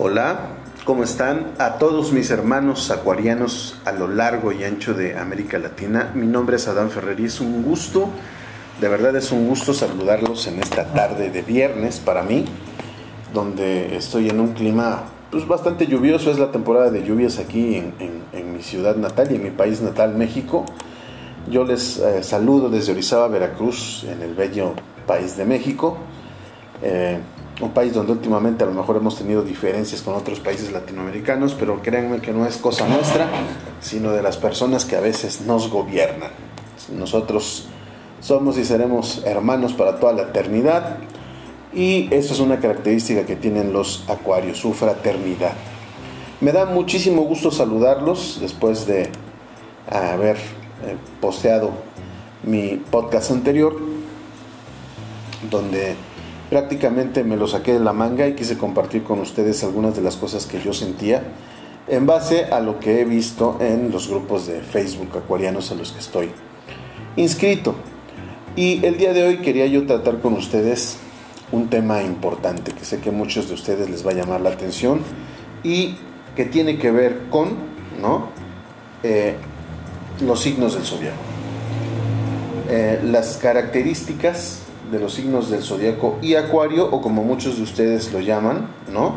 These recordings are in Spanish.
Hola, ¿cómo están? A todos mis hermanos acuarianos a lo largo y ancho de América Latina. Mi nombre es Adán Ferrer y es un gusto, de verdad es un gusto saludarlos en esta tarde de viernes para mí, donde estoy en un clima pues, bastante lluvioso. Es la temporada de lluvias aquí en, mi ciudad natal y en mi país natal, México. Yo les eh, saludo desde Orizaba, Veracruz, en el bello país de México. Eh, un país donde últimamente a lo mejor hemos tenido diferencias con otros países latinoamericanos, pero créanme que no es cosa nuestra, sino de las personas que a veces nos gobiernan. Nosotros somos y seremos hermanos para toda la eternidad y eso es una característica que tienen los acuarios, su fraternidad. Me da muchísimo gusto saludarlos después de haber eh, posteado mi podcast anterior, donde prácticamente me lo saqué de la manga y quise compartir con ustedes algunas de las cosas que yo sentía en base a lo que he visto en los grupos de Facebook acuarianos a los que estoy inscrito. Y el día de hoy quería yo tratar con ustedes un tema importante que sé que a muchos de ustedes les va a llamar la atención y que tiene que ver con ¿no? Eh, los signos del zodiaco. Eh, las características de los signos del zodiaco y Acuario, o como muchos de ustedes lo llaman, ¿no?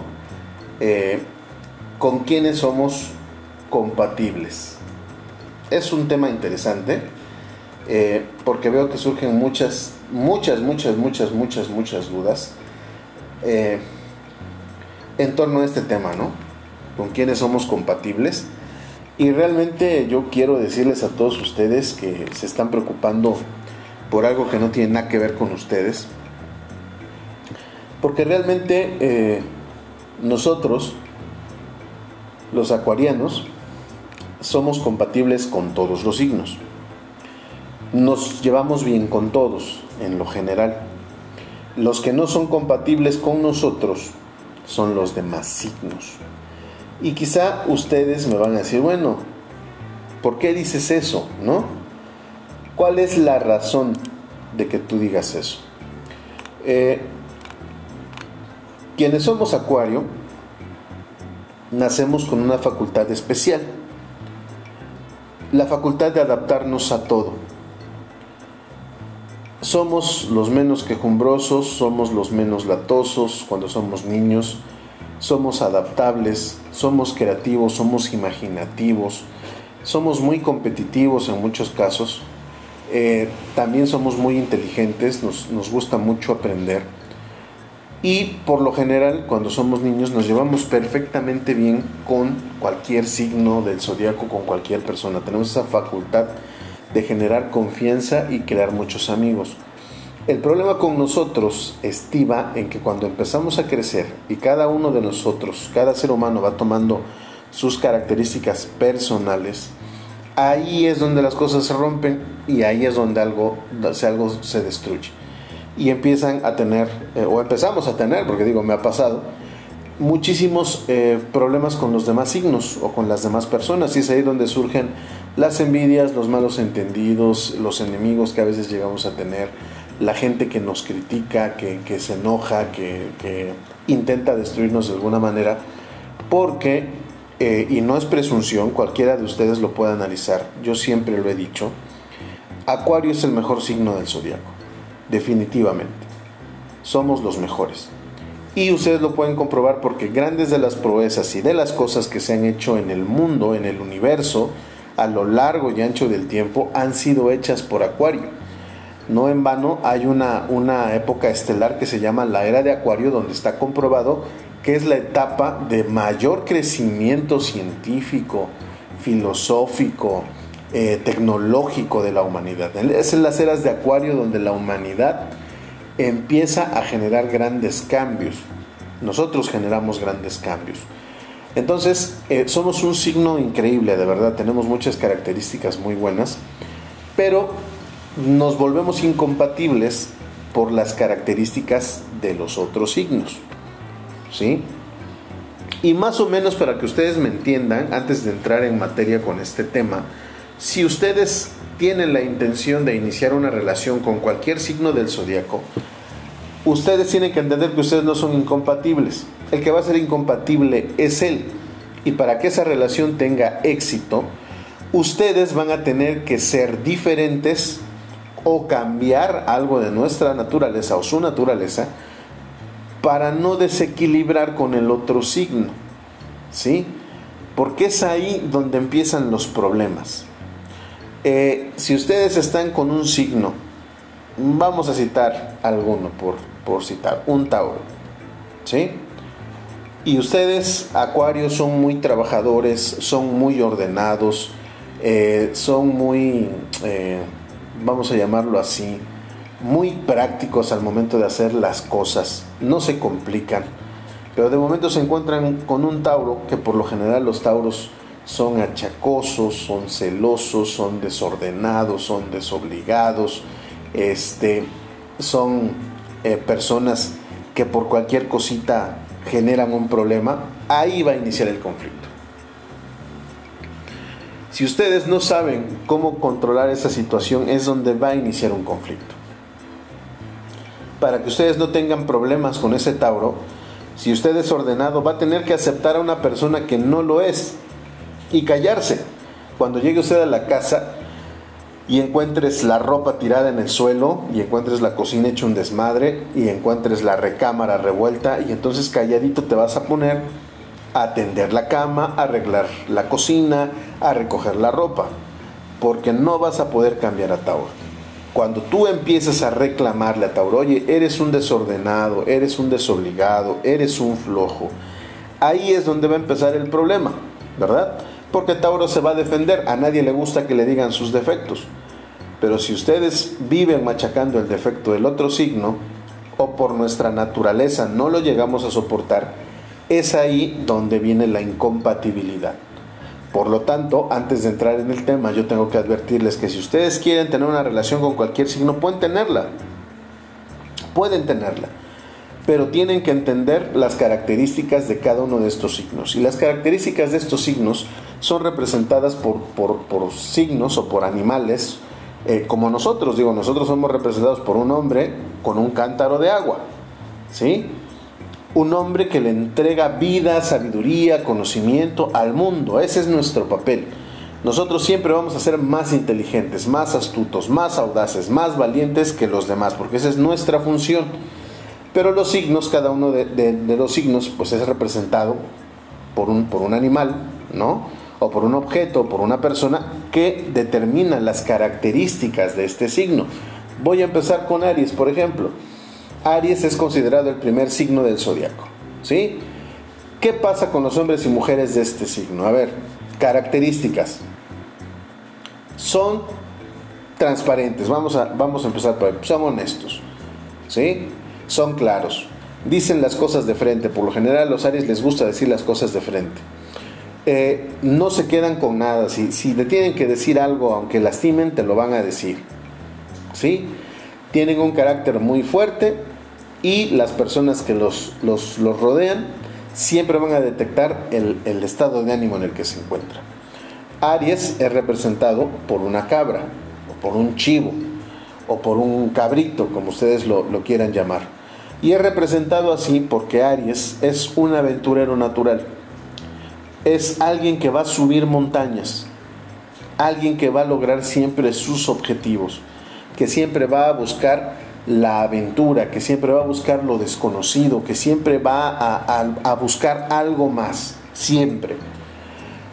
Eh, con quienes somos compatibles. Es un tema interesante eh, porque veo que surgen muchas, muchas, muchas, muchas, muchas, muchas dudas eh, en torno a este tema, ¿no? Con quienes somos compatibles. Y realmente yo quiero decirles a todos ustedes que se están preocupando por algo que no tiene nada que ver con ustedes. Porque realmente eh, nosotros, los acuarianos, somos compatibles con todos los signos. Nos llevamos bien con todos, en lo general. Los que no son compatibles con nosotros son los demás signos. Y quizá ustedes me van a decir, bueno, ¿por qué dices eso? ¿No? ¿Cuál es la razón de que tú digas eso? Eh, quienes somos acuario, nacemos con una facultad especial, la facultad de adaptarnos a todo. Somos los menos quejumbrosos, somos los menos latosos cuando somos niños, somos adaptables, somos creativos, somos imaginativos, somos muy competitivos en muchos casos eh, también somos muy inteligentes, nos, gusta mucho aprender. Y por lo general, cuando somos niños, nos llevamos perfectamente bien con cualquier signo del zodiaco, con cualquier persona. Tenemos esa facultad de generar confianza y crear muchos amigos. El problema con nosotros estiva en que cuando empezamos a crecer y cada uno de nosotros, cada ser humano va tomando sus características personales, ahí es donde las cosas se rompen y ahí es donde algo, algo se destruye. Y empiezan a tener, eh, o empezamos a tener, porque digo, me ha pasado, muchísimos eh, problemas con los demás signos o con las demás personas. Y es ahí donde surgen las envidias, los malos entendidos, los enemigos que a veces llegamos a tener, la gente que nos critica, que, se enoja, que, que intenta destruirnos de alguna manera, porque eh, y no es presunción, cualquiera de ustedes lo puede analizar, yo siempre lo he dicho, Acuario es el mejor signo del zodiaco, definitivamente. Somos los mejores. Y ustedes lo pueden comprobar porque grandes de las proezas y de las cosas que se han hecho en el mundo, en el universo, a lo largo y ancho del tiempo, han sido hechas por Acuario. No en vano hay una, una época estelar que se llama la era de Acuario, donde está comprobado que es la etapa de mayor crecimiento científico, filosófico, eh, tecnológico de la humanidad. Es en las eras de Acuario donde la humanidad empieza a generar grandes cambios. Nosotros generamos grandes cambios. Entonces, eh, somos un signo increíble, de verdad, tenemos muchas características muy buenas, pero nos volvemos incompatibles por las características de los otros signos. ¿Sí? Y más o menos para que ustedes me entiendan, antes de entrar en materia con este tema, si ustedes tienen la intención de iniciar una relación con cualquier signo del zodiaco, ustedes tienen que entender que ustedes no son incompatibles. El que va a ser incompatible es él. Y para que esa relación tenga éxito, ustedes van a tener que ser diferentes o cambiar algo de nuestra naturaleza o su naturaleza para no desequilibrar con el otro signo. ¿Sí? Porque es ahí donde empiezan los problemas. Eh, si ustedes están con un signo, vamos a citar alguno por, por citar, un Tauro, ¿sí? Y ustedes, Acuarios, son muy trabajadores, son muy ordenados, eh, son muy, eh, vamos a llamarlo así, muy prácticos al momento de hacer las cosas, no se complican, pero de momento se encuentran con un Tauro, que por lo general los Tauros son achacosos, son celosos, son desordenados, son desobligados, este, son eh, personas que por cualquier cosita generan un problema, ahí va a iniciar el conflicto. Si ustedes no saben cómo controlar esa situación, es donde va a iniciar un conflicto. Para que ustedes no tengan problemas con ese Tauro, si usted es ordenado, va a tener que aceptar a una persona que no lo es y callarse. Cuando llegue usted a la casa, y encuentres la ropa tirada en el suelo y encuentres la cocina hecha un desmadre y encuentres la recámara revuelta y entonces calladito te vas a poner a atender la cama, a arreglar la cocina, a recoger la ropa, porque no vas a poder cambiar a Tauro. Cuando tú empiezas a reclamarle a Tauro, oye, eres un desordenado, eres un desobligado, eres un flojo, ahí es donde va a empezar el problema, ¿verdad? Porque Tauro se va a defender, a nadie le gusta que le digan sus defectos. Pero si ustedes viven machacando el defecto del otro signo, o por nuestra naturaleza no lo llegamos a soportar, es ahí donde viene la incompatibilidad. Por lo tanto, antes de entrar en el tema, yo tengo que advertirles que si ustedes quieren tener una relación con cualquier signo, pueden tenerla. Pueden tenerla. Pero tienen que entender las características de cada uno de estos signos. Y las características de estos signos son representadas por, por signos o por animales eh, como nosotros, digo, nosotros somos representados por un hombre con un cántaro de agua, ¿sí? Un hombre que le entrega vida, sabiduría, conocimiento al mundo, ese es nuestro papel. Nosotros siempre vamos a ser más inteligentes, más astutos, más audaces, más valientes que los demás, porque esa es nuestra función. Pero los signos, cada uno de, los signos, pues es representado por un, por un animal, ¿no? o por un objeto o por una persona que determina las características de este signo. Voy a empezar con Aries, por ejemplo. Aries es considerado el primer signo del zodiaco. ¿Sí? ¿Qué pasa con los hombres y mujeres de este signo? A ver, características. Son transparentes. Vamos a, vamos a empezar por ahí. Son honestos. ¿Sí? Son claros. Dicen las cosas de frente. Por lo general a los Aries les gusta decir las cosas de frente. Eh, no se quedan con nada. Si, si le tienen que decir algo, aunque lastimen, te lo van a decir. ¿Sí? Tienen un carácter muy fuerte y las personas que los, los, rodean siempre van a detectar el, estado de ánimo en el que se encuentra. Aries es representado por una cabra, o por un chivo, o por un cabrito, como ustedes lo, lo quieran llamar. Y es representado así porque Aries es un aventurero natural es alguien que va a subir montañas, alguien que va a lograr siempre sus objetivos, que siempre va a buscar la aventura, que siempre va a buscar lo desconocido, que siempre va a, buscar algo más, siempre.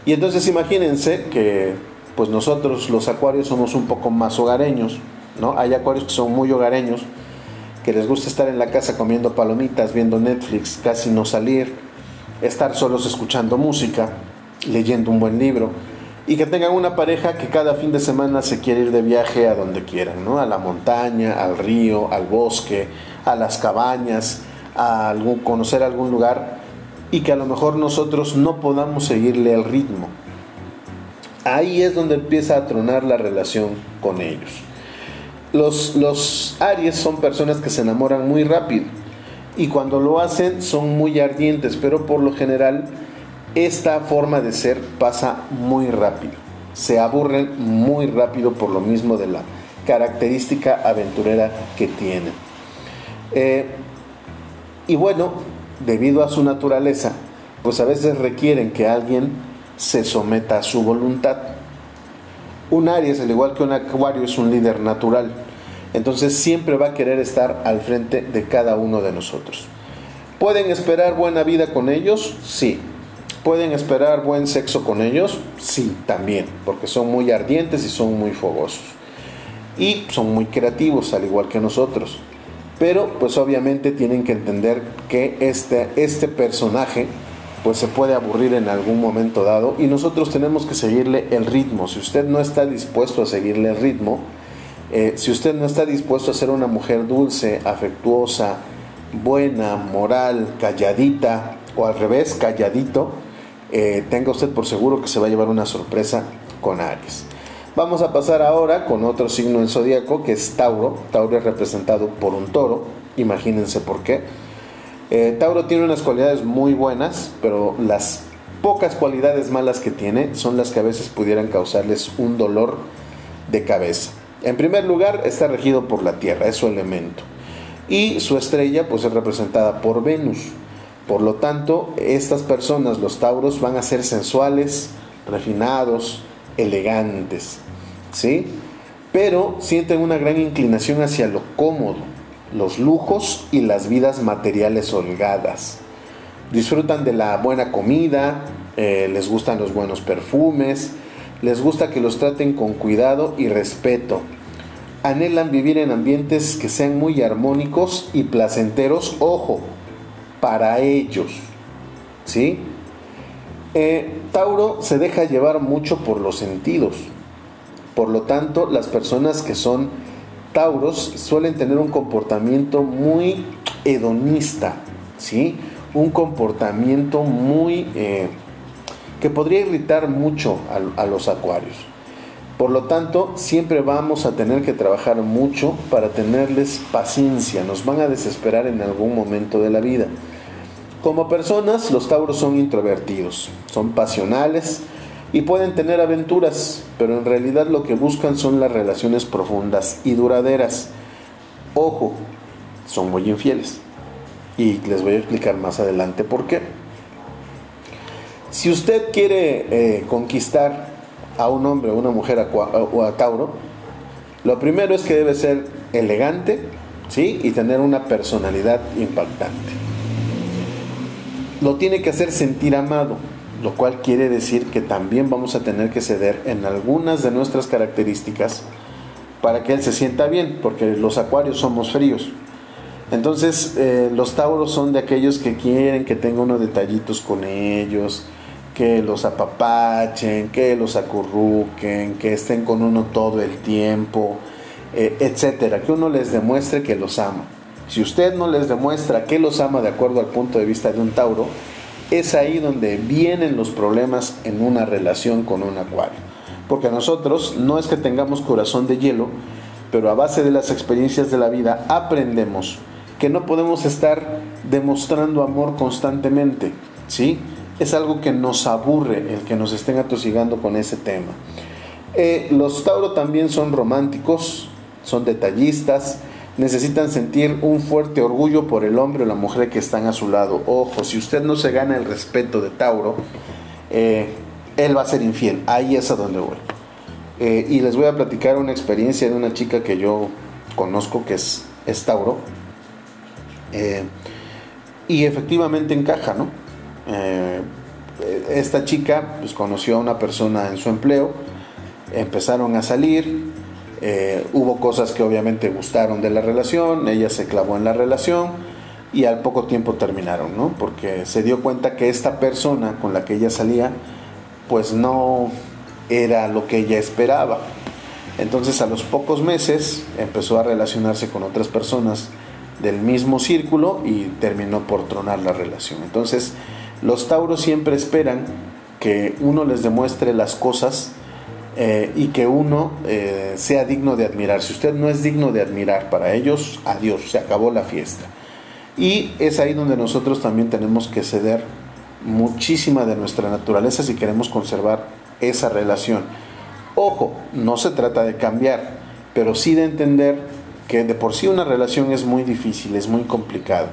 Y entonces imagínense que pues nosotros los acuarios somos un poco más hogareños, ¿no? Hay acuarios que son muy hogareños, que les gusta estar en la casa comiendo palomitas, viendo Netflix, casi no salir, estar solos escuchando música, leyendo un buen libro y que tengan una pareja que cada fin de semana se quiere ir de viaje a donde quieran, ¿no? A la montaña, al río, al bosque, a las cabañas, a conocer algún lugar y que a lo mejor nosotros no podamos seguirle el ritmo. Ahí es donde empieza a tronar la relación con ellos. Los, los Aries son personas que se enamoran muy rápido y cuando lo hacen son muy ardientes, pero por lo general esta forma de ser pasa muy rápido. Se aburren muy rápido por lo mismo de la característica aventurera que tienen. Eh, y bueno, debido a su naturaleza, pues a veces requieren que alguien se someta a su voluntad. Un Aries, al igual que un Acuario, es un líder natural. Entonces siempre va a querer estar al frente de cada uno de nosotros. ¿Pueden esperar buena vida con ellos? Sí. ¿Pueden esperar buen sexo con ellos? Sí, también, porque son muy ardientes y son muy fogosos. Y son muy creativos, al igual que nosotros. Pero pues obviamente tienen que entender que este, este personaje pues se puede aburrir en algún momento dado y nosotros tenemos que seguirle el ritmo. Si usted no está dispuesto a seguirle el ritmo, eh, si usted no está dispuesto a ser una mujer dulce, afectuosa, buena, moral, calladita o al revés, calladito, eh, tenga usted por seguro que se va a llevar una sorpresa con Aries. Vamos a pasar ahora con otro signo del zodiaco que es Tauro. Tauro es representado por un toro, imagínense por qué. Eh, Tauro tiene unas cualidades muy buenas, pero las pocas cualidades malas que tiene son las que a veces pudieran causarles un dolor de cabeza. En primer lugar, está regido por la Tierra, es su elemento. Y su estrella pues es representada por Venus. Por lo tanto, estas personas, los Tauros, van a ser sensuales, refinados, elegantes. ¿sí? Pero sienten una gran inclinación hacia lo cómodo, los lujos y las vidas materiales holgadas. Disfrutan de la buena comida, eh, les gustan los buenos perfumes, les gusta que los traten con cuidado y respeto. Anhelan vivir en ambientes que sean muy armónicos y placenteros, ojo, para ellos. ¿Sí? Eh, Tauro se deja llevar mucho por los sentidos. Por lo tanto, las personas que son Tauros suelen tener un comportamiento muy hedonista, ¿sí? Un comportamiento muy... Eh, que podría irritar mucho a, a los acuarios. Por lo tanto, siempre vamos a tener que trabajar mucho para tenerles paciencia. Nos van a desesperar en algún momento de la vida. Como personas, los tauros son introvertidos, son pasionales, y pueden tener aventuras, pero en realidad lo que buscan son las relaciones profundas y duraderas. Ojo, son muy infieles. Y les voy a explicar más adelante por qué. Si usted quiere eh, conquistar a un hombre o una mujer o a Tauro, lo primero es que debe ser elegante ¿sí? y tener una personalidad impactante. Lo tiene que hacer sentir amado lo cual quiere decir que también vamos a tener que ceder en algunas de nuestras características para que él se sienta bien, porque los acuarios somos fríos. Entonces, eh, los tauros son de aquellos que quieren que tenga unos detallitos con ellos, que los apapachen, que los acurruquen, que estén con uno todo el tiempo, eh, etcétera, que uno les demuestre que los ama. Si usted no les demuestra que los ama de acuerdo al punto de vista de un tauro, es ahí donde vienen los problemas en una relación con un acuario. Porque nosotros no es que tengamos corazón de hielo, pero a base de las experiencias de la vida aprendemos que no podemos estar demostrando amor constantemente, ¿sí? Es algo que nos aburre el que nos estén atosigando con ese tema. Eh, los Tauro también son románticos, son detallistas, necesitan sentir un fuerte orgullo por el hombre o la mujer que están a su lado. Ojo, si usted no se gana el respeto de Tauro, eh, él va a ser infiel. Ahí es a donde voy. Eh, y les voy a platicar una experiencia de una chica que yo conozco que es, Tauro. Y efectivamente encaja, ¿no? Esta chica pues, conoció a una persona en su empleo, empezaron a salir, eh, hubo cosas que obviamente gustaron de la relación, ella se clavó en la relación y al poco tiempo terminaron, ¿no? Porque se dio cuenta que esta persona con la que ella salía, pues no era lo que ella esperaba. Entonces a los pocos meses empezó a relacionarse con otras personas del mismo círculo y terminó por tronar la relación. Entonces los tauros siempre esperan que uno les demuestre las cosas eh, y que uno eh, sea digno de admirar. Si usted no es digno de admirar para ellos, adiós, se acabó la fiesta. Y es ahí donde nosotros también tenemos que ceder muchísima de nuestra naturaleza si queremos conservar esa relación. Ojo, no se trata de cambiar, pero sí de entender que de por sí una relación es muy difícil, es muy complicado,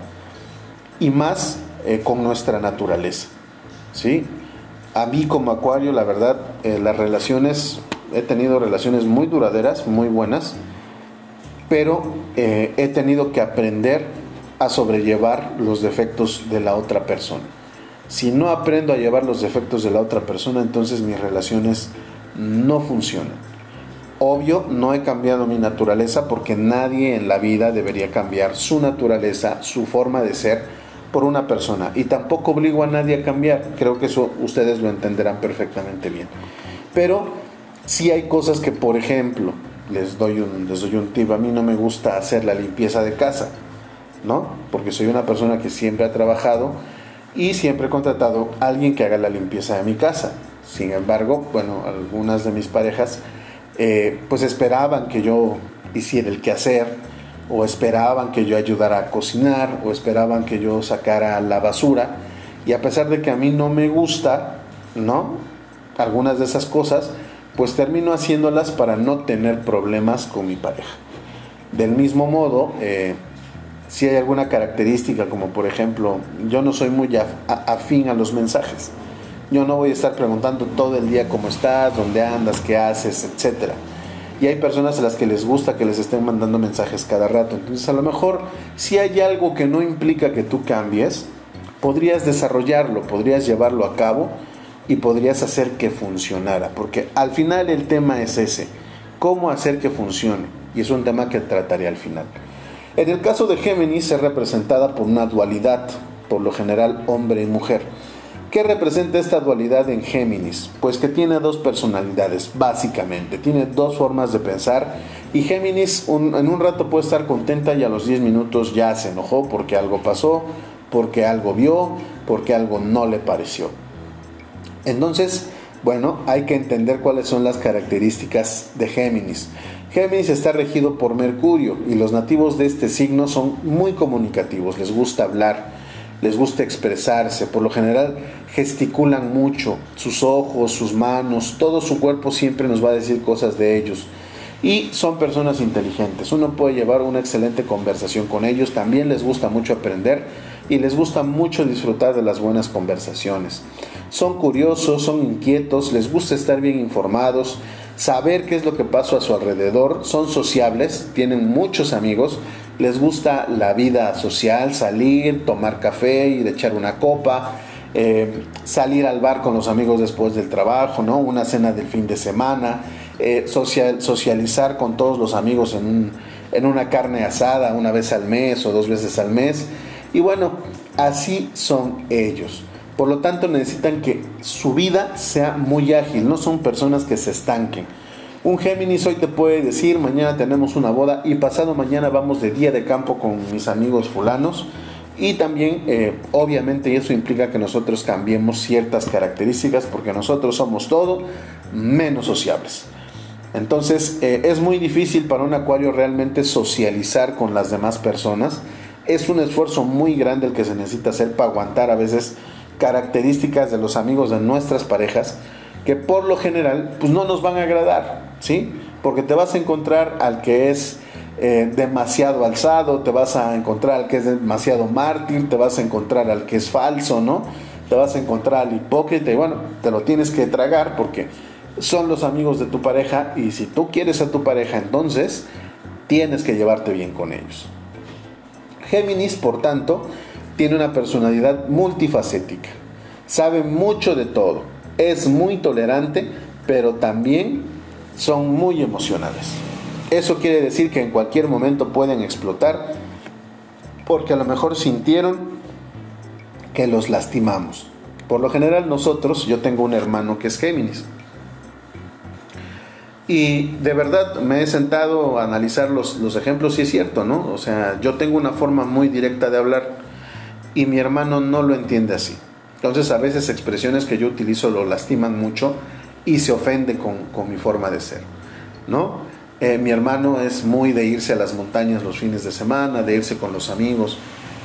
y más eh, con nuestra naturaleza. ¿sí? A mí como acuario, la verdad, eh, las relaciones, he tenido relaciones muy duraderas, muy buenas, pero eh, he tenido que aprender a sobrellevar los defectos de la otra persona. Si no aprendo a llevar los defectos de la otra persona, entonces mis relaciones no funcionan. Obvio, no he cambiado mi naturaleza porque nadie en la vida debería cambiar su naturaleza, su forma de ser por una persona. Y tampoco obligo a nadie a cambiar. Creo que eso ustedes lo entenderán perfectamente bien. Pero si hay cosas que, por ejemplo, les doy un, les doy un tip, a mí no me gusta hacer la limpieza de casa, ¿no? Porque soy una persona que siempre ha trabajado y siempre he contratado a alguien que haga la limpieza de mi casa. Sin embargo, bueno, algunas de mis parejas eh, pues esperaban que yo hiciera el quehacer o esperaban que yo ayudara a cocinar o esperaban que yo sacara la basura y a pesar de que a mí no me gusta, ¿no? Algunas de esas cosas, pues termino haciéndolas para no tener problemas con mi pareja. Del mismo modo, eh, si hay alguna característica, como por ejemplo, yo no soy muy afín a los mensajes. Yo no voy a estar preguntando todo el día cómo estás, dónde andas, qué haces, etc. Y hay personas a las que les gusta que les estén mandando mensajes cada rato. Entonces a lo mejor si hay algo que no implica que tú cambies, podrías desarrollarlo, podrías llevarlo a cabo y podrías hacer que funcionara. Porque al final el tema es ese, cómo hacer que funcione. Y es un tema que trataré al final. En el caso de Géminis es representada por una dualidad, por lo general hombre y mujer. ¿Qué representa esta dualidad en Géminis? Pues que tiene dos personalidades, básicamente. Tiene dos formas de pensar. Y Géminis en un rato puede estar contenta y a los 10 minutos ya se enojó porque algo pasó, porque algo vio, porque algo no le pareció. Entonces, bueno, hay que entender cuáles son las características de Géminis. Géminis está regido por Mercurio y los nativos de este signo son muy comunicativos, les gusta hablar, les gusta expresarse, por lo general gesticulan mucho, sus ojos, sus manos, todo su cuerpo siempre nos va a decir cosas de ellos. Y son personas inteligentes, uno puede llevar una excelente conversación con ellos, también les gusta mucho aprender y les gusta mucho disfrutar de las buenas conversaciones. Son curiosos, son inquietos, les gusta estar bien informados, saber qué es lo que pasa a su alrededor, son sociables, tienen muchos amigos, les gusta la vida social, salir, tomar café, a echar una copa, eh, salir al bar con los amigos después del trabajo, ¿no? una cena del fin de semana, eh, socializar con todos los amigos en, en una carne asada una vez al mes o dos veces al mes. Y bueno, así son ellos. Por lo tanto, necesitan que su vida sea muy ágil, no son personas que se estanquen. Un Géminis hoy te puede decir, mañana tenemos una boda y pasado mañana vamos de día de campo con mis amigos fulanos. Y también, eh, obviamente, eso implica que nosotros cambiemos ciertas características porque nosotros somos todo menos sociables. Entonces, eh, es muy difícil para un acuario realmente socializar con las demás personas. Es un esfuerzo muy grande el que se necesita hacer para aguantar a veces características de los amigos de nuestras parejas que por lo general pues no nos van a agradar, ¿sí? Porque te vas a encontrar al que es eh, demasiado alzado, te vas a encontrar al que es demasiado mártir, te vas a encontrar al que es falso, ¿no? Te vas a encontrar al hipócrita y bueno, te lo tienes que tragar porque son los amigos de tu pareja y si tú quieres a tu pareja entonces tienes que llevarte bien con ellos. Géminis, por tanto, tiene una personalidad multifacética, sabe mucho de todo, es muy tolerante, pero también son muy emocionales. Eso quiere decir que en cualquier momento pueden explotar porque a lo mejor sintieron que los lastimamos. Por lo general nosotros, yo tengo un hermano que es Géminis. Y de verdad me he sentado a analizar los, los ejemplos y es cierto, ¿no? O sea, yo tengo una forma muy directa de hablar y mi hermano no lo entiende así. Entonces a veces expresiones que yo utilizo lo lastiman mucho y se ofende con, mi forma de ser. ¿no? Eh, mi hermano es muy de irse a las montañas los fines de semana, de irse con los amigos.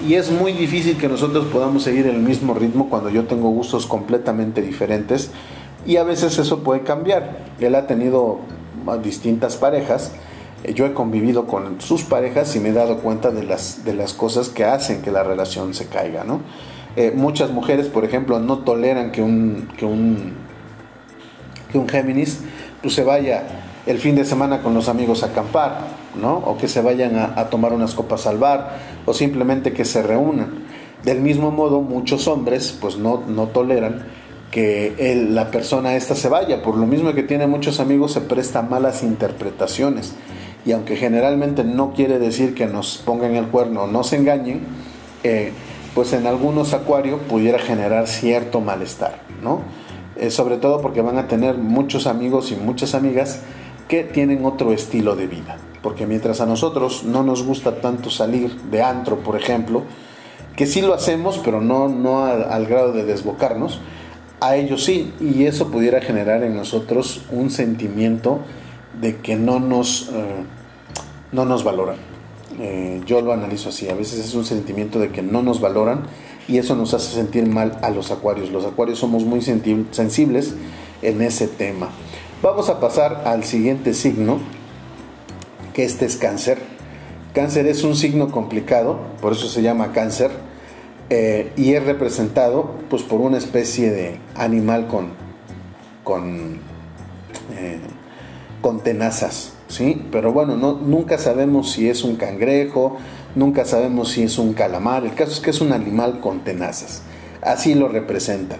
Y es muy difícil que nosotros podamos seguir el mismo ritmo cuando yo tengo gustos completamente diferentes. Y a veces eso puede cambiar. Él ha tenido distintas parejas Eh, yo he convivido con sus parejas y me he dado cuenta de las, de las cosas que hacen que la relación se caiga, ¿no? Eh, muchas mujeres, por ejemplo, no toleran que un, que un, que un Géminis pues, se vaya el fin de semana con los amigos a acampar, ¿no? O que se vayan a, tomar unas copas al bar, o simplemente que se reúnan. Del mismo modo, muchos hombres pues no, no toleran que la persona esta se vaya, por lo mismo que tiene muchos amigos se presta malas interpretaciones. Y aunque generalmente no quiere decir que nos pongan el cuerno o nos engañen, eh, pues en algunos acuarios pudiera generar cierto malestar, ¿no? Eh, sobre todo porque van a tener muchos amigos y muchas amigas que tienen otro estilo de vida. Porque mientras a nosotros no nos gusta tanto salir de antro, por ejemplo, que sí lo hacemos, pero no, no al, grado de desbocarnos, a ellos sí, y eso pudiera generar en nosotros un sentimiento de que no nos, eh, no nos valoran. Eh, yo lo analizo así, a veces es un sentimiento de que no nos valoran y eso nos hace sentir mal a los acuarios. Los acuarios somos muy sensibles en ese tema. Vamos a pasar al siguiente signo, que este es cáncer. Cáncer es un signo complicado, por eso se llama cáncer, eh, y es representado pues, por una especie de animal con, con, eh, con tenazas. ¿sí? Pero bueno, no, nunca sabemos si es un cangrejo, nunca sabemos si es un calamar, el caso es que es un animal con tenazas, así lo representan.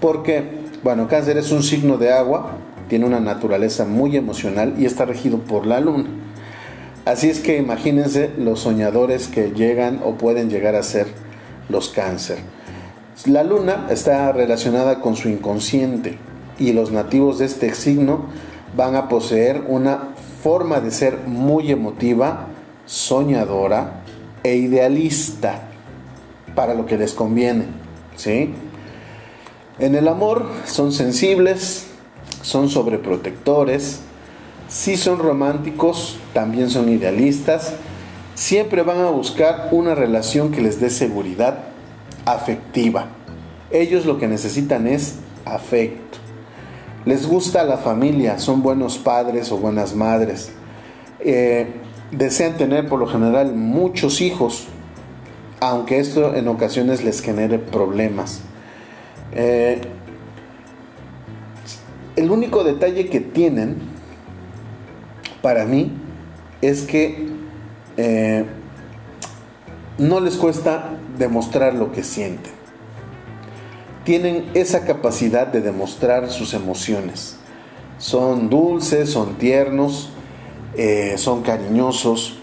Porque, bueno, cáncer es un signo de agua, tiene una naturaleza muy emocional y está regido por la luna. Así es que imagínense los soñadores que llegan o pueden llegar a ser los cáncer. La luna está relacionada con su inconsciente y los nativos de este signo van a poseer una forma de ser muy emotiva, soñadora e idealista para lo que les conviene. ¿sí? En el amor son sensibles, son sobreprotectores, si son románticos, también son idealistas, siempre van a buscar una relación que les dé seguridad afectiva. Ellos lo que necesitan es afecto. Les gusta la familia, son buenos padres o buenas madres. Eh, desean tener por lo general muchos hijos, aunque esto en ocasiones les genere problemas. Eh, el único detalle que tienen para mí es que eh, no les cuesta demostrar lo que sienten tienen esa capacidad de demostrar sus emociones. Son dulces, son tiernos, eh, son cariñosos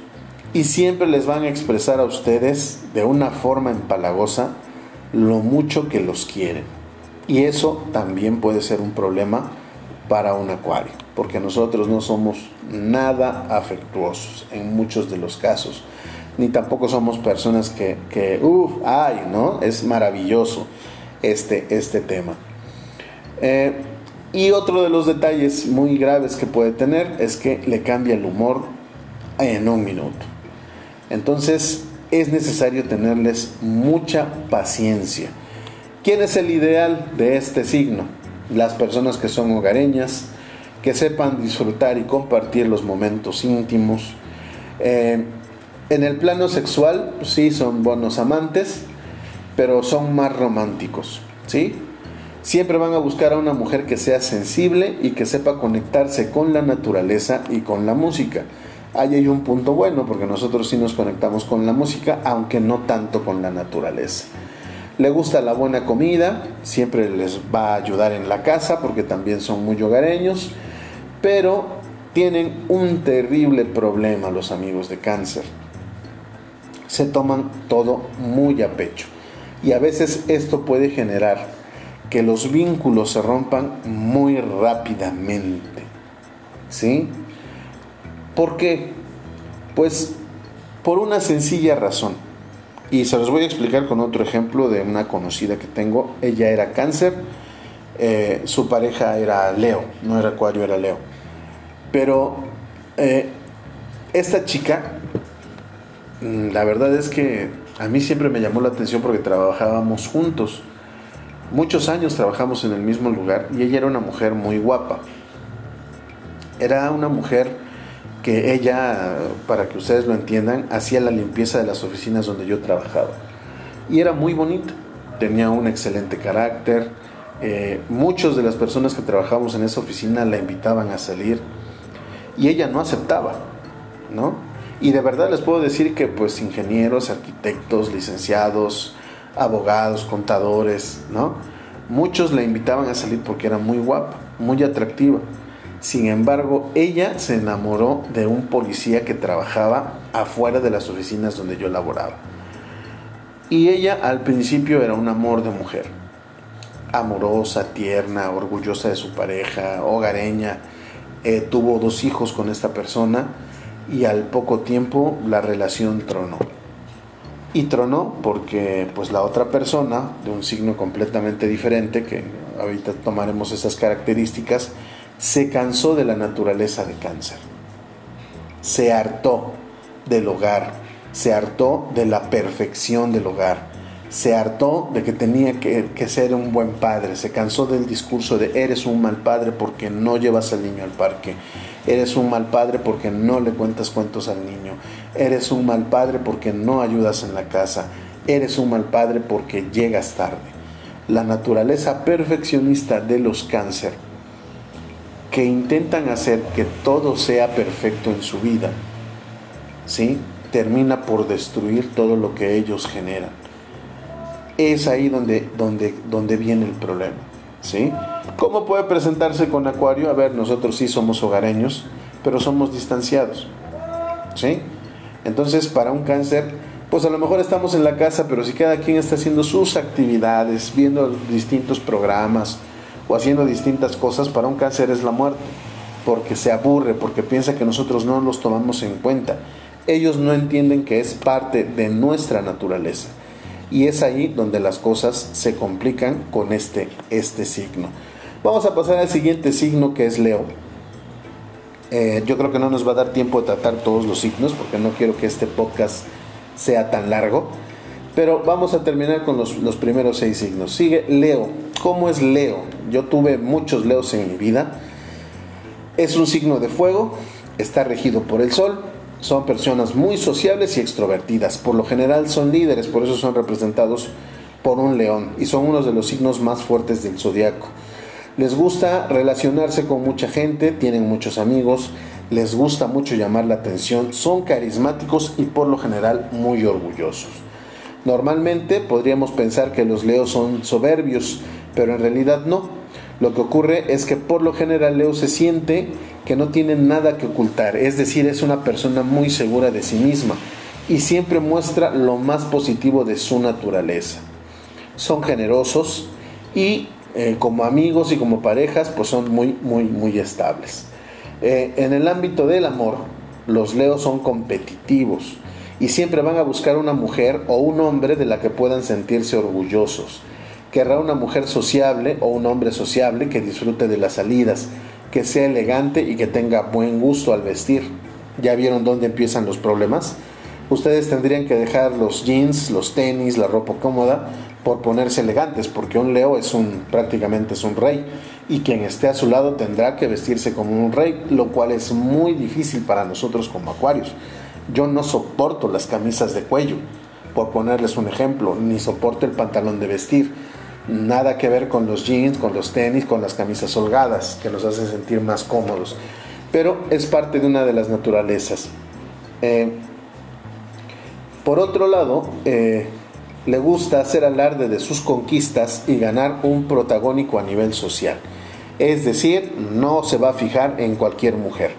y siempre les van a expresar a ustedes de una forma empalagosa lo mucho que los quieren. Y eso también puede ser un problema para un acuario, porque nosotros no somos nada afectuosos en muchos de los casos, ni tampoco somos personas que, que uff, ay, ¿no? Es maravilloso este, este tema. Eh, y otro de los detalles muy graves que puede tener es que le cambia el humor en un minuto. Entonces es necesario tenerles mucha paciencia. ¿Quién es el ideal de este signo? Las personas que son hogareñas, que sepan disfrutar y compartir los momentos íntimos. Eh, en el plano sexual, sí son buenos amantes, pero son más románticos, ¿sí? Siempre van a buscar a una mujer que sea sensible y que sepa conectarse con la naturaleza y con la música. Ahí hay un punto bueno porque nosotros sí nos conectamos con la música, aunque no tanto con la naturaleza. Le gusta la buena comida, siempre les va a ayudar en la casa porque también son muy hogareños, pero tienen un terrible problema los amigos de cáncer. Se toman todo muy a pecho y a veces esto puede generar que los vínculos se rompan muy rápidamente. ¿Sí? ¿Por qué? Pues por una sencilla razón. Y se los voy a explicar con otro ejemplo de una conocida que tengo. Ella era cáncer, eh, su pareja era Leo, no era Acuario, era Leo. Pero eh, esta chica, mm, la verdad es que a mí siempre me llamó la atención porque trabajábamos juntos. Muchos años trabajamos en el mismo lugar y ella era una mujer muy guapa. Era una mujer que ella, para que ustedes lo entiendan, hacía la limpieza de las oficinas donde yo trabajaba. Y era muy bonita, tenía un excelente carácter. Eh, muchos de las personas que trabajamos en esa oficina la invitaban a salir y ella no aceptaba, ¿no? Y de verdad les puedo decir que pues ingenieros, arquitectos, licenciados, abogados, contadores, ¿no? Muchos la invitaban a salir porque era muy guapa, muy atractiva. Sin embargo, ella se enamoró de un policía que trabajaba afuera de las oficinas donde yo laboraba. Y ella al principio era un amor de mujer. Amorosa, tierna, orgullosa de su pareja, hogareña. Eh, tuvo dos hijos con esta persona y al poco tiempo la relación tronó. Y tronó porque pues la otra persona, de un signo completamente diferente, que ahorita tomaremos esas características, se cansó de la naturaleza de cáncer. Se hartó del hogar, se hartó de la perfección del hogar, se hartó de que tenía que, que, ser un buen padre, se cansó del discurso de eres un mal padre porque no llevas al niño al parque, Eres un mal padre porque no le cuentas cuentos al niño. Eres un mal padre porque no ayudas en la casa. Eres un mal padre porque llegas tarde. La naturaleza perfeccionista de los cáncer que intentan hacer que todo sea perfecto en su vida, ¿sí? termina por destruir todo lo que ellos generan. Es ahí donde, donde, donde viene el problema. ¿sí? ¿Cómo puede presentarse con Acuario? A ver, nosotros sí somos hogareños, pero somos distanciados. ¿Sí? Entonces, para un cáncer, pues a lo mejor estamos en la casa, pero si cada quien está haciendo sus actividades, viendo distintos programas o haciendo distintas cosas, para un cáncer es la muerte, porque se aburre, porque piensa que nosotros no los tomamos en cuenta. Ellos no entienden que es parte de nuestra naturaleza. Y es ahí donde las cosas se complican con este, este signo. Vamos a pasar al siguiente signo que es Leo. Eh, yo creo que no nos va a dar tiempo de tratar todos los signos porque no quiero que este podcast sea tan largo. Pero vamos a terminar con los, los primeros seis signos. Sigue Leo. ¿Cómo es Leo? Yo tuve muchos Leos en mi vida. Es un signo de fuego, está regido por el Sol, son personas muy sociables y extrovertidas. Por lo general son líderes, por eso son representados por un león y son uno de los signos más fuertes del zodiaco. Les gusta relacionarse con mucha gente, tienen muchos amigos, les gusta mucho llamar la atención, son carismáticos y por lo general muy orgullosos. Normalmente podríamos pensar que los leos son soberbios, pero en realidad no. Lo que ocurre es que por lo general Leo se siente que no tiene nada que ocultar, es decir, es una persona muy segura de sí misma y siempre muestra lo más positivo de su naturaleza. Son generosos y eh, como amigos y como parejas, pues son muy, muy, muy estables. Eh, en el ámbito del amor, los leos son competitivos y siempre van a buscar una mujer o un hombre de la que puedan sentirse orgullosos. Querrá una mujer sociable o un hombre sociable que disfrute de las salidas, que sea elegante y que tenga buen gusto al vestir. ¿Ya vieron dónde empiezan los problemas? Ustedes tendrían que dejar los jeans, los tenis, la ropa cómoda por ponerse elegantes, porque un Leo es un prácticamente es un rey y quien esté a su lado tendrá que vestirse como un rey, lo cual es muy difícil para nosotros como acuarios. Yo no soporto las camisas de cuello, por ponerles un ejemplo, ni soporto el pantalón de vestir. Nada que ver con los jeans, con los tenis, con las camisas holgadas, que nos hacen sentir más cómodos. Pero es parte de una de las naturalezas. Eh, por otro lado, eh, le gusta hacer alarde de sus conquistas y ganar un protagónico a nivel social. Es decir, no se va a fijar en cualquier mujer.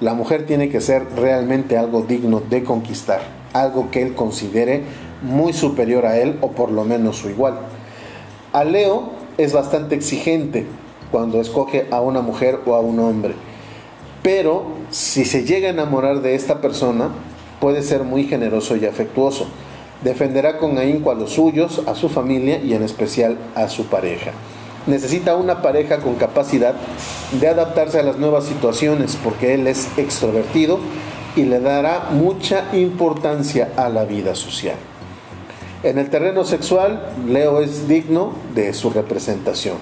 La mujer tiene que ser realmente algo digno de conquistar, algo que él considere muy superior a él o por lo menos su igual. A Leo es bastante exigente cuando escoge a una mujer o a un hombre, pero si se llega a enamorar de esta persona, puede ser muy generoso y afectuoso Defenderá con ahínco a los suyos, a su familia y en especial a su pareja. Necesita una pareja con capacidad de adaptarse a las nuevas situaciones porque él es extrovertido y le dará mucha importancia a la vida social. En el terreno sexual, Leo es digno de su representación.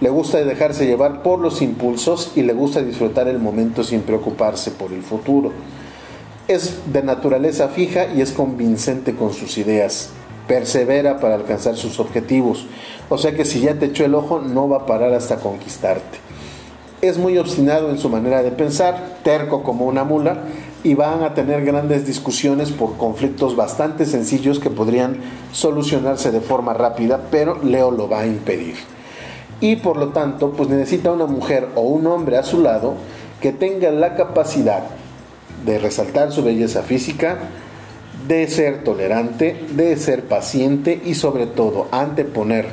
Le gusta dejarse llevar por los impulsos y le gusta disfrutar el momento sin preocuparse por el futuro. Es de naturaleza fija y es convincente con sus ideas. Persevera para alcanzar sus objetivos. O sea que si ya te echó el ojo, no va a parar hasta conquistarte. Es muy obstinado en su manera de pensar, terco como una mula, y van a tener grandes discusiones por conflictos bastante sencillos que podrían solucionarse de forma rápida, pero Leo lo va a impedir. Y por lo tanto, pues necesita una mujer o un hombre a su lado que tenga la capacidad de resaltar su belleza física, de ser tolerante, de ser paciente y sobre todo anteponer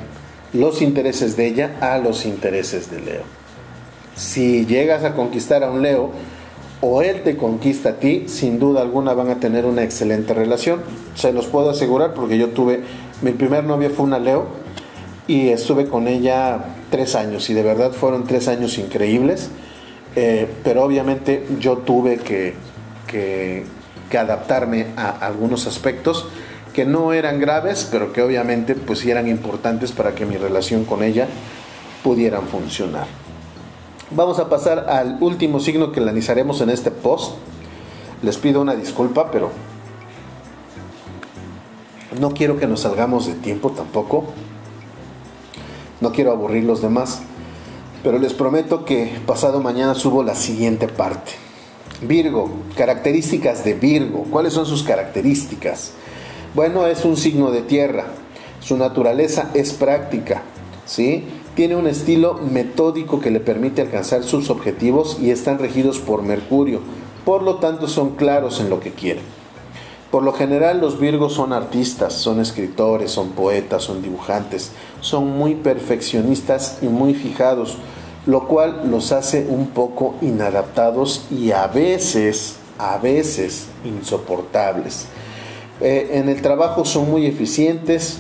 los intereses de ella a los intereses de Leo. Si llegas a conquistar a un Leo o él te conquista a ti, sin duda alguna van a tener una excelente relación. Se los puedo asegurar porque yo tuve, mi primer novia fue una Leo y estuve con ella tres años y de verdad fueron tres años increíbles. Eh, pero obviamente yo tuve que, que, adaptarme a algunos aspectos que no eran graves, pero que obviamente pues eran importantes para que mi relación con ella pudieran funcionar. Vamos a pasar al último signo que analizaremos en este post. Les pido una disculpa, pero no quiero que nos salgamos de tiempo tampoco. No quiero aburrir los demás, pero les prometo que pasado mañana subo la siguiente parte. Virgo, características de Virgo. ¿Cuáles son sus características? Bueno, es un signo de tierra. Su naturaleza es práctica, ¿sí? Tiene un estilo metódico que le permite alcanzar sus objetivos y están regidos por Mercurio. Por lo tanto, son claros en lo que quieren. Por lo general los virgos son artistas, son escritores, son poetas, son dibujantes, son muy perfeccionistas y muy fijados lo cual los hace un poco inadaptados y a veces, a veces insoportables. Eh, en el trabajo son muy eficientes,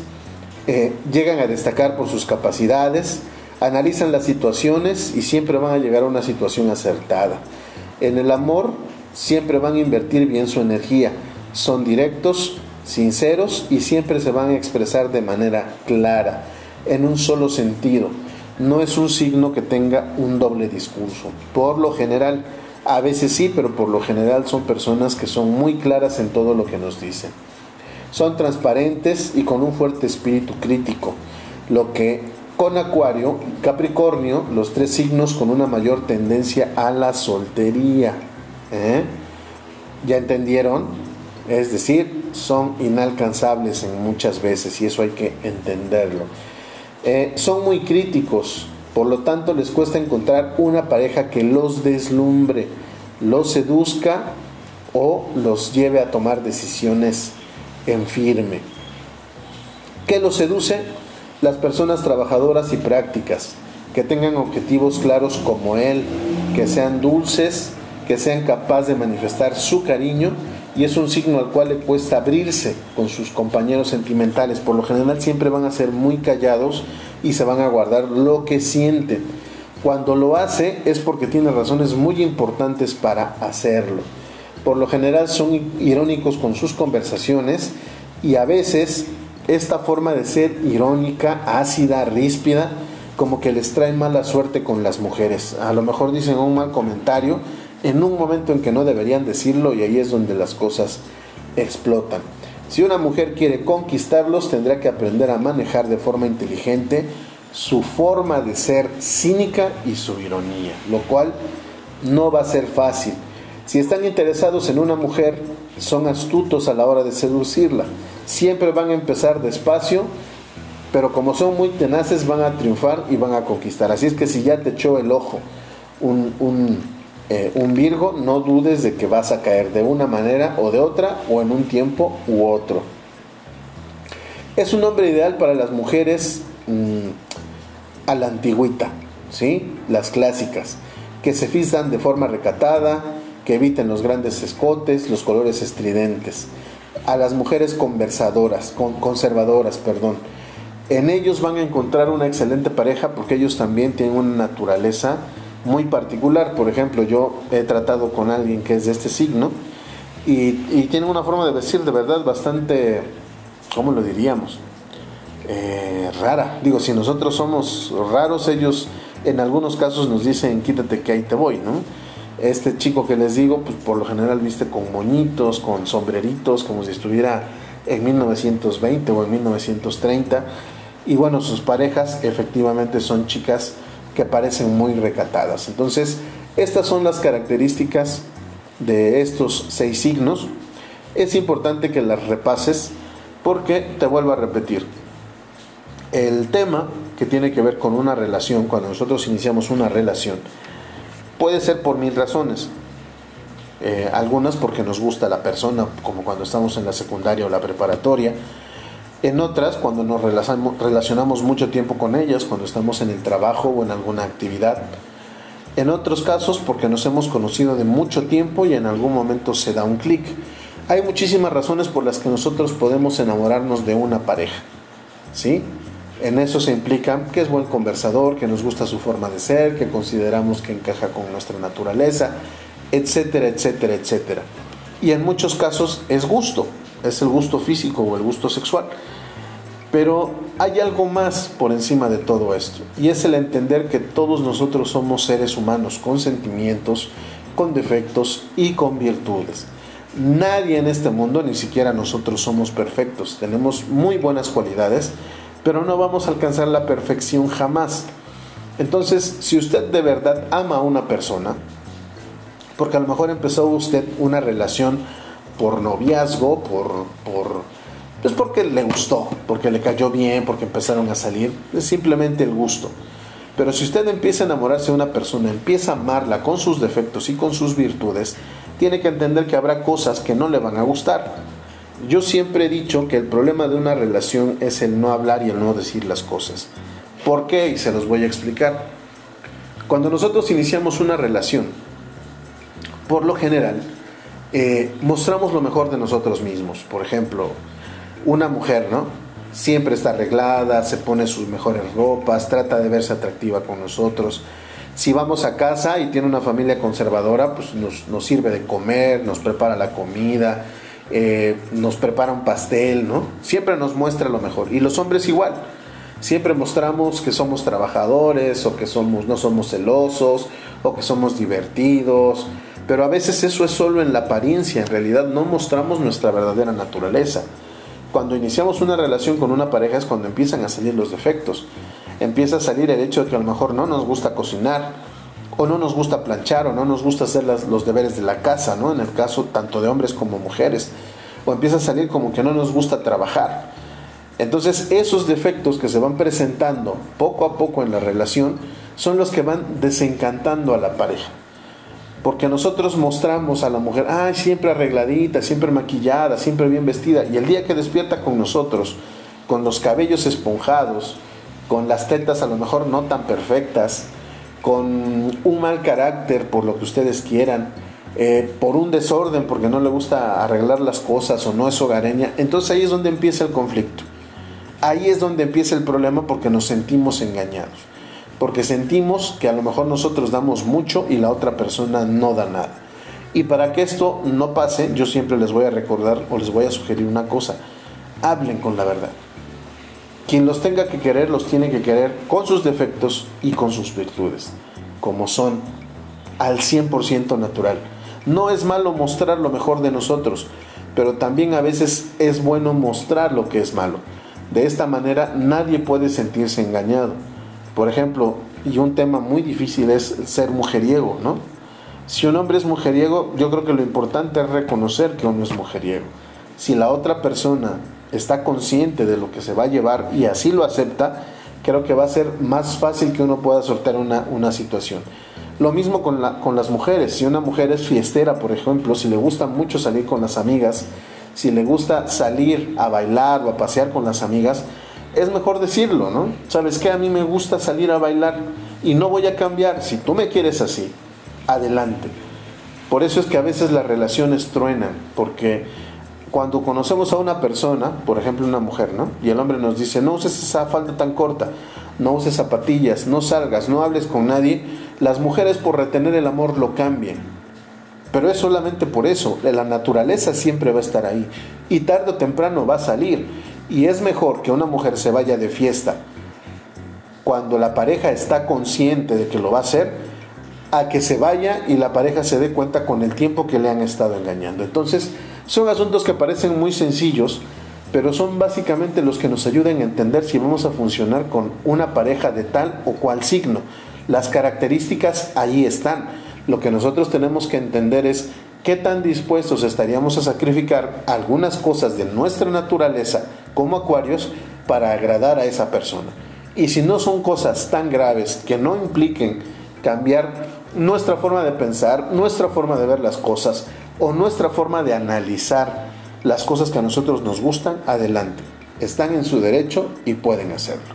eh, llegan a destacar por sus capacidades, analizan las situaciones y siempre van a llegar a una situación acertada. En el amor siempre van a invertir bien su energía, son directos, sinceros y siempre se van a expresar de manera clara, en un solo sentido no es un signo que tenga un doble discurso. Por lo general, a veces sí, pero por lo general son personas que son muy claras en todo lo que nos dicen. Son transparentes y con un fuerte espíritu crítico, lo que con Acuario y Capricornio, los tres signos con una mayor tendencia a la soltería. ¿eh? ¿Ya entendieron? Es decir, son inalcanzables en muchas veces y eso hay que entenderlo. Eh, son muy críticos, por lo tanto les cuesta encontrar una pareja que los deslumbre, los seduzca o los lleve a tomar decisiones en firme. ¿Qué los seduce? Las personas trabajadoras y prácticas, que tengan objetivos claros como él, que sean dulces, que sean capaces de manifestar su cariño y es un signo al cual le cuesta abrirse con sus compañeros sentimentales. Por lo general siempre van a ser muy callados y se van a guardar lo que sienten. Cuando lo hace es porque tiene razones muy importantes para hacerlo. Por lo general son irónicos con sus conversaciones y a veces esta forma de ser irónica, ácida, ríspida, como que les trae mala suerte con las mujeres. A lo mejor dicen un mal comentario en un momento en que no deberían decirlo y ahí es donde las cosas explotan. Si una mujer quiere conquistarlos, tendrá que aprender a manejar de forma inteligente su forma de ser cínica y su ironía, lo cual no va a ser fácil. Si están interesados en una mujer, son astutos a la hora de seducirla. Siempre van a empezar despacio, pero como son muy tenaces, van a triunfar y van a conquistar. Así es que si ya te echó el ojo un, un eh, un Virgo, no dudes de que vas a caer de una manera o de otra o en un tiempo u otro. Es un hombre ideal para las mujeres mm, a la antigüita, ¿sí? las clásicas, que se fistan de forma recatada, que eviten los grandes escotes, los colores estridentes. A las mujeres conversadoras, conservadoras, perdón. En ellos van a encontrar una excelente pareja porque ellos también tienen una naturaleza muy particular. Por ejemplo, yo he tratado con alguien que es de este signo y, tiene una forma de vestir de verdad bastante, ¿cómo lo diríamos? eh, rara. Digo, si nosotros somos raros, ellos en algunos casos nos dicen quítate que ahí te voy, ¿no? Este chico que les digo, pues por lo general viste con moñitos, con sombreritos, como si estuviera en 1920 o en 1930. Y bueno, sus parejas efectivamente son chicas que parecen muy recatadas. Entonces, estas son las características de estos seis signos. Es importante que las repases porque te vuelvo a repetir. El tema que tiene que ver con una relación, cuando nosotros iniciamos una relación, puede ser por mil razones. Eh, algunas porque nos gusta la persona, como cuando estamos en la secundaria o la preparatoria. En otras, cuando nos relacionamos mucho tiempo con ellas, cuando estamos en el trabajo o en alguna actividad. En otros casos, porque nos hemos conocido de mucho tiempo y en algún momento se da un clic. Hay muchísimas razones por las que nosotros podemos enamorarnos de una pareja. ¿Sí? En eso se implica que es buen conversador, que nos gusta su forma de ser, que consideramos que encaja con nuestra naturaleza, etcétera, etcétera, etcétera. Y en muchos casos es gusto, es el gusto físico o el gusto sexual. Pero hay algo más por encima de todo esto, y es el entender que todos nosotros somos seres humanos con sentimientos, con defectos y con virtudes. Nadie en este mundo, ni siquiera nosotros somos perfectos. Tenemos muy buenas cualidades, pero no vamos a alcanzar la perfección jamás. Entonces, si usted de verdad ama a una persona, porque a lo mejor empezó usted una relación por noviazgo, por, por pues porque le gustó, porque le cayó bien, porque empezaron a salir, es simplemente el gusto. Pero si usted empieza a enamorarse de una persona, empieza a amarla con sus defectos y con sus virtudes, tiene que entender que habrá cosas que no le van a gustar yo siempre he dicho que el problema de una relación es el no hablar y el no decir las cosas. ¿Por qué? Y se los voy a explicar. Cuando nosotros iniciamos una relación, por lo general, eh, mostramos lo mejor de nosotros mismos. Por ejemplo, una mujer, ¿no? Siempre está arreglada, se pone sus mejores ropas, trata de verse atractiva con nosotros. Si vamos a casa y tiene una familia conservadora, pues nos, sirve de comer, nos prepara la comida, eh, nos prepara un pastel, ¿no? Siempre nos muestra lo mejor. Y los hombres igual. Siempre mostramos que somos trabajadores o que somos, no somos celosos o que somos divertidos. Pero a veces eso es solo en la apariencia, en realidad no mostramos nuestra verdadera naturaleza. Cuando iniciamos una relación con una pareja es cuando empiezan a salir los defectos. Empieza a salir el hecho de que a lo mejor no nos gusta cocinar, o no nos gusta planchar o no nos gusta hacer los deberes de la casa, ¿no? En el caso tanto de hombres como mujeres. O empieza a salir como que no nos gusta trabajar. Entonces esos defectos que se van presentando poco a poco en la relación son los que van desencantando a la pareja. Porque nosotros mostramos a la mujer, ay, siempre arregladita, siempre maquillada, siempre bien vestida. Y el día que despierta con nosotros, con los cabellos esponjados, con las tetas a lo mejor no tan perfectas, con un mal carácter por lo que ustedes quieran, eh, por un desorden porque no le gusta arreglar las cosas o no es hogareña, entonces ahí es donde empieza el conflicto. Ahí es donde empieza el problema porque nos sentimos engañados. Porque sentimos que a lo mejor nosotros damos mucho y la otra persona no da nada. Y para que esto no pase, yo siempre les voy a recordar o les voy a sugerir una cosa. Hablen con la verdad. Quien los tenga que querer, los tiene que querer con sus defectos y con sus virtudes, como son al 100% natural. No es malo mostrar lo mejor de nosotros, pero también a veces es bueno mostrar lo que es malo. De esta manera nadie puede sentirse engañado. Por ejemplo, y un tema muy difícil es ser mujeriego, ¿no? Si un hombre es mujeriego, yo creo que lo importante es reconocer que uno es mujeriego. Si la otra persona está consciente de lo que se va a llevar y así lo acepta, creo que va a ser más fácil que uno pueda sortear una, situación. Lo mismo con, la, con las mujeres. Si una mujer es fiestera, por ejemplo, si le gusta mucho salir con las amigas, si le gusta salir a bailar o a pasear con las amigas, es mejor decirlo, ¿no? ¿Sabes qué? A mí me gusta salir a bailar y no voy a cambiar. Si tú me quieres así, adelante. Por eso es que a veces las relaciones truenan, porque cuando conocemos a una persona, por ejemplo una mujer, ¿no? Y el hombre nos dice, no uses esa falda tan corta, no uses zapatillas, no salgas, no hables con nadie, las mujeres por retener el amor lo cambian. Pero es solamente por eso, la naturaleza siempre va a estar ahí y tarde o temprano va a salir. Y es mejor que una mujer se vaya de fiesta cuando la pareja está consciente de que lo va a hacer, a que se vaya y la pareja se dé cuenta con el tiempo que le han estado engañando. Entonces, son asuntos que parecen muy sencillos, pero son básicamente los que nos ayudan a entender si vamos a funcionar con una pareja de tal o cual signo. Las características ahí están. Lo que nosotros tenemos que entender es qué tan dispuestos estaríamos a sacrificar algunas cosas de nuestra naturaleza como acuarios para agradar a esa persona. Y si no son cosas tan graves que no impliquen cambiar nuestra forma de pensar, nuestra forma de ver las cosas o nuestra forma de analizar las cosas que a nosotros nos gustan, adelante. Están en su derecho y pueden hacerlo.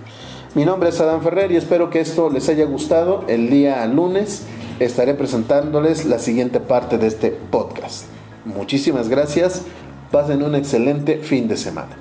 Mi nombre es Adán Ferrer y espero que esto les haya gustado. El día lunes estaré presentándoles la siguiente parte de este podcast. Muchísimas gracias. Pasen un excelente fin de semana.